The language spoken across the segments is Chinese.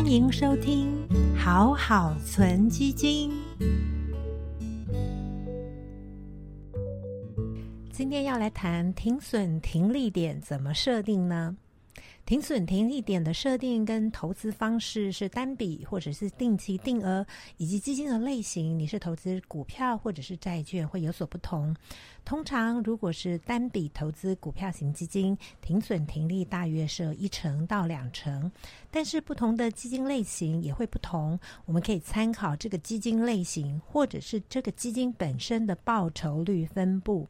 欢迎收听好好存基金。今天要来谈停损停利点怎么设定呢？停损停利点的设定跟投资方式是单笔或者是定期定额，以及基金的类型，你是投资股票或者是债券会有所不同。通常如果是单笔投资股票型基金，停损停利大约设一成到两成，但是不同的基金类型也会不同。我们可以参考这个基金类型或者是这个基金本身的报酬率分布。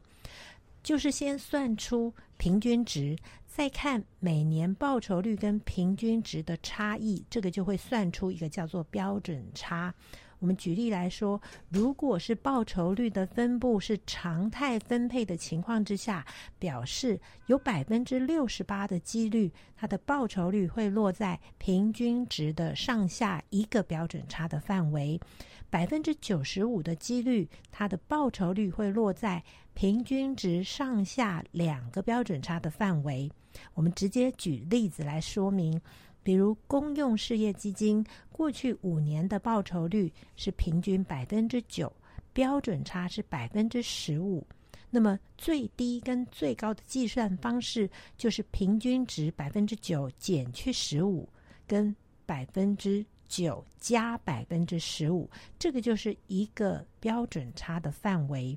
就是先算出平均值，再看每年报酬率跟平均值的差异，这个就会算出一个叫做标准差。我们举例来说，如果是报酬率的分布是常态分配的情况之下，表示有百分之六十八的几率，它的报酬率会落在平均值的上下一个标准差的范围；百分之九十五的几率，它的报酬率会落在平均值上下两个标准差的范围。我们直接举例子来说明。比如公用事业基金过去五年的报酬率是平均百分之九，标准差是百分之十五。那么最低跟最高的计算方式就是平均值百分之九减去十五，跟百分之九加百分之十五，这个就是一个标准差的范围。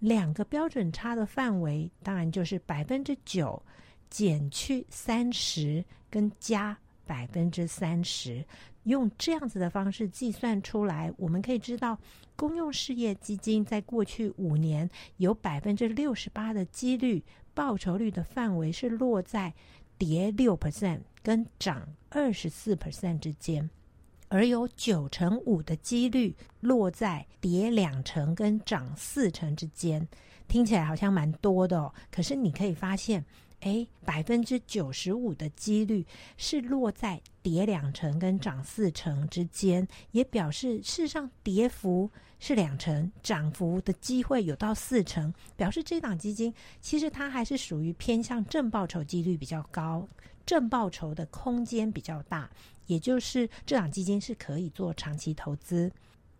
两个标准差的范围当然就是百分之九减去三十跟加。百分之三十，用这样子的方式计算出来，我们可以知道，公用事业基金在过去五年有百分之六十八的几率，报酬率的范围是落在跌六 percent 跟涨二十四 percent 之间，而有九成五的几率落在跌两成跟涨四成之间。听起来好像蛮多的哦，可是你可以发现。哎，百分之九十五的几率是落在跌两成跟涨四成之间，也表示事实上跌幅是两成，涨幅的机会有到四成，表示这档基金其实它还是属于偏向正报酬几率比较高，正报酬的空间比较大，也就是这档基金是可以做长期投资。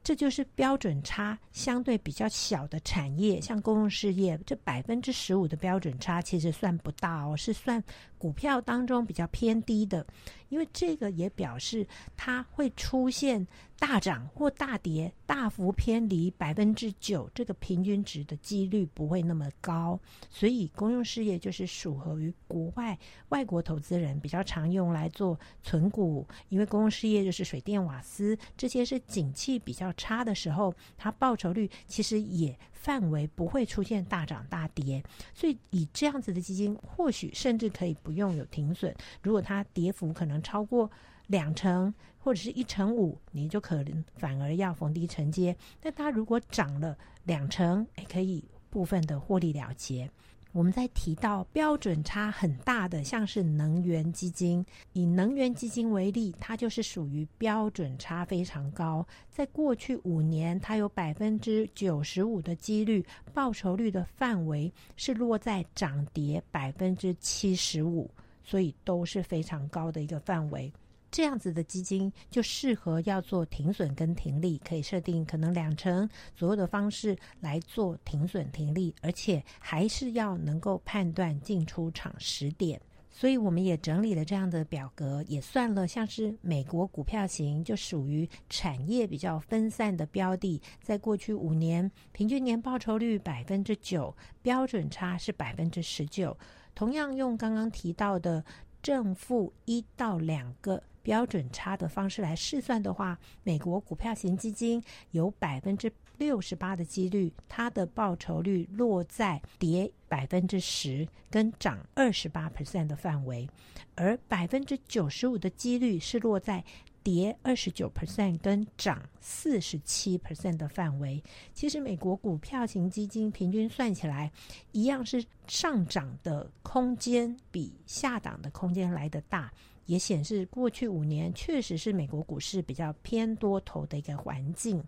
这就是标准差相对比较小的产业，像公用事业，这百分之十五的标准差其实算不大哦，是算股票当中比较偏低的。因为这个也表示它会出现大涨或大跌，大幅偏离百分之九这个平均值的几率不会那么高，所以公用事业就是属合于国外外国投资人比较常用来做存股，因为公用事业就是水电瓦斯这些是景气比较差的时候，它报酬率其实也。范围不会出现大涨大跌，所以以这样子的基金，或许甚至可以不用有停损。如果它跌幅可能超过两成或者是一成五，你就可能反而要逢低承接。但它如果涨了两成，也可以部分的获利了结。我们在提到标准差很大的，像是能源基金，以能源基金为例，它就是属于标准差非常高。在过去五年，它有百分之九十五的几率，报酬率的范围是落在涨跌百分之七十五，所以都是非常高的一个范围。这样子的基金就适合要做停损跟停利，可以设定可能两成左右的方式来做停损停利，而且还是要能够判断进出场时点。所以我们也整理了这样的表格，也算了像是美国股票型，就属于产业比较分散的标的，在过去五年平均年报酬率百分之九，标准差是百分之十九。同样用刚刚提到的正负一到两个。标准差的方式来试算的话，美国股票型基金有百分之六十八的几率，它的报酬率落在跌百分之十跟涨二十八 percent 的范围，而百分之九十五的几率是落在跌二十九 percent 跟涨四十七 percent 的范围。其实美国股票型基金平均算起来，一样是上涨的空间比下档的空间来得大。也显示过去五年确实是美国股市比较偏多头的一个环境。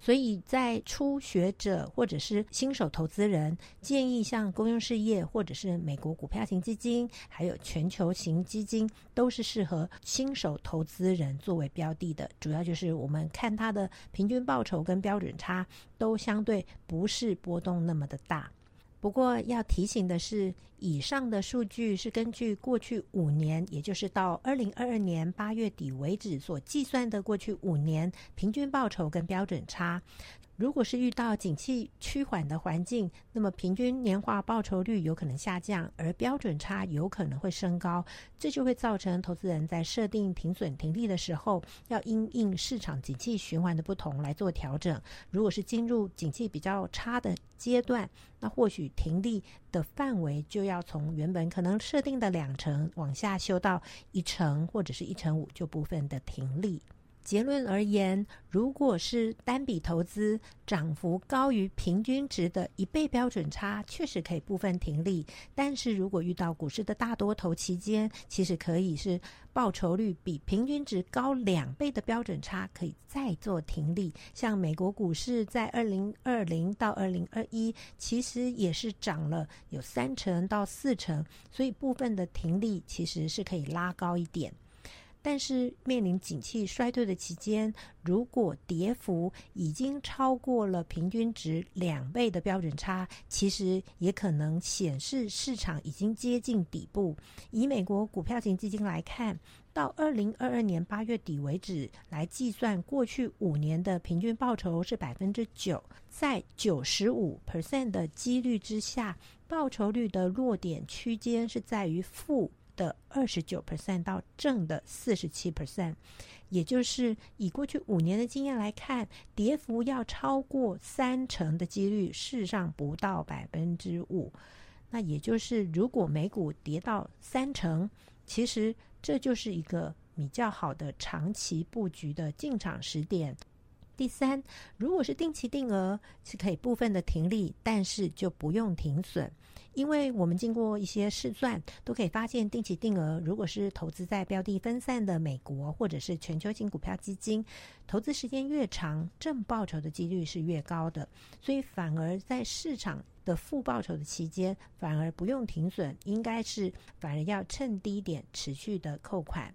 所以在初学者或者是新手投资人，建议像公用事业或者是美国股票型基金，还有全球型基金，都是适合新手投资人作为标的的。主要就是我们看它的平均报酬跟标准差都相对不是波动那么的大。不过要提醒的是，以上的数据是根据过去五年，也就是到二零二二年八月底为止所计算的过去五年平均报酬跟标准差。如果是遇到景气趋缓的环境，那么平均年化报酬率有可能下降，而标准差有可能会升高，这就会造成投资人在设定停损停利的时候，要因应市场景气循环的不同来做调整。如果是进入景气比较差的阶段，那或许停利的范围就要从原本可能设定的两成往下修到一成或者是一成五，就部分的停利。结论而言，如果是单笔投资，涨幅高于平均值的一倍标准差，确实可以部分停利。但是如果遇到股市的大多头期间，其实可以是报酬率比平均值高两倍的标准差，可以再做停利。像美国股市在二零二零到二零二一，其实也是涨了有三成到四成，所以部分的停利其实是可以拉高一点。但是面临景气衰退的期间，如果跌幅已经超过了平均值两倍的标准差，其实也可能显示市场已经接近底部。以美国股票型基金来看，到二零二二年八月底为止来计算，过去五年的平均报酬是百分之九，在九十五 percent 的几率之下，报酬率的落点区间是在于负。的二十九 percent 到正的四十七 percent，也就是以过去五年的经验来看，跌幅要超过三成的几率，事实上不到百分之五。那也就是如果美股跌到三成，其实这就是一个比较好的长期布局的进场时点。第三，如果是定期定额，是可以部分的停利，但是就不用停损。因为我们经过一些试算，都可以发现，定期定额如果是投资在标的分散的美国或者是全球型股票基金，投资时间越长，正报酬的几率是越高的。所以反而在市场的负报酬的期间，反而不用停损，应该是反而要趁低点持续的扣款。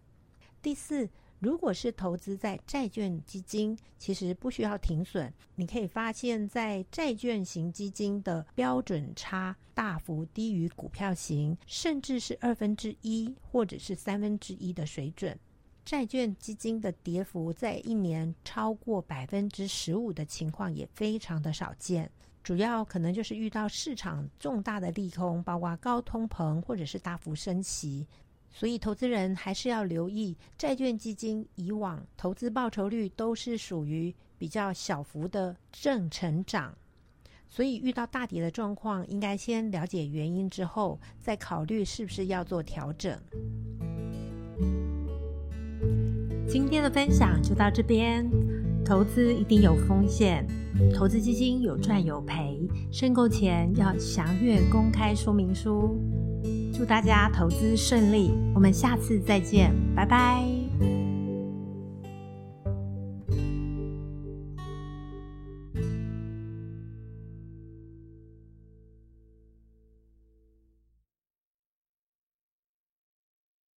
第四。如果是投资在债券基金，其实不需要停损。你可以发现，在债券型基金的标准差大幅低于股票型，甚至是二分之一或者是三分之一的水准。债券基金的跌幅在一年超过百分之十五的情况也非常的少见。主要可能就是遇到市场重大的利空，包括高通膨或者是大幅升息。所以，投资人还是要留意，债券基金以往投资报酬率都是属于比较小幅的正成长，所以遇到大跌的状况，应该先了解原因之后，再考虑是不是要做调整。今天的分享就到这边，投资一定有风险，投资基金有赚有赔，申购前要详阅公开说明书。祝大家投资顺利我们下次再见拜拜。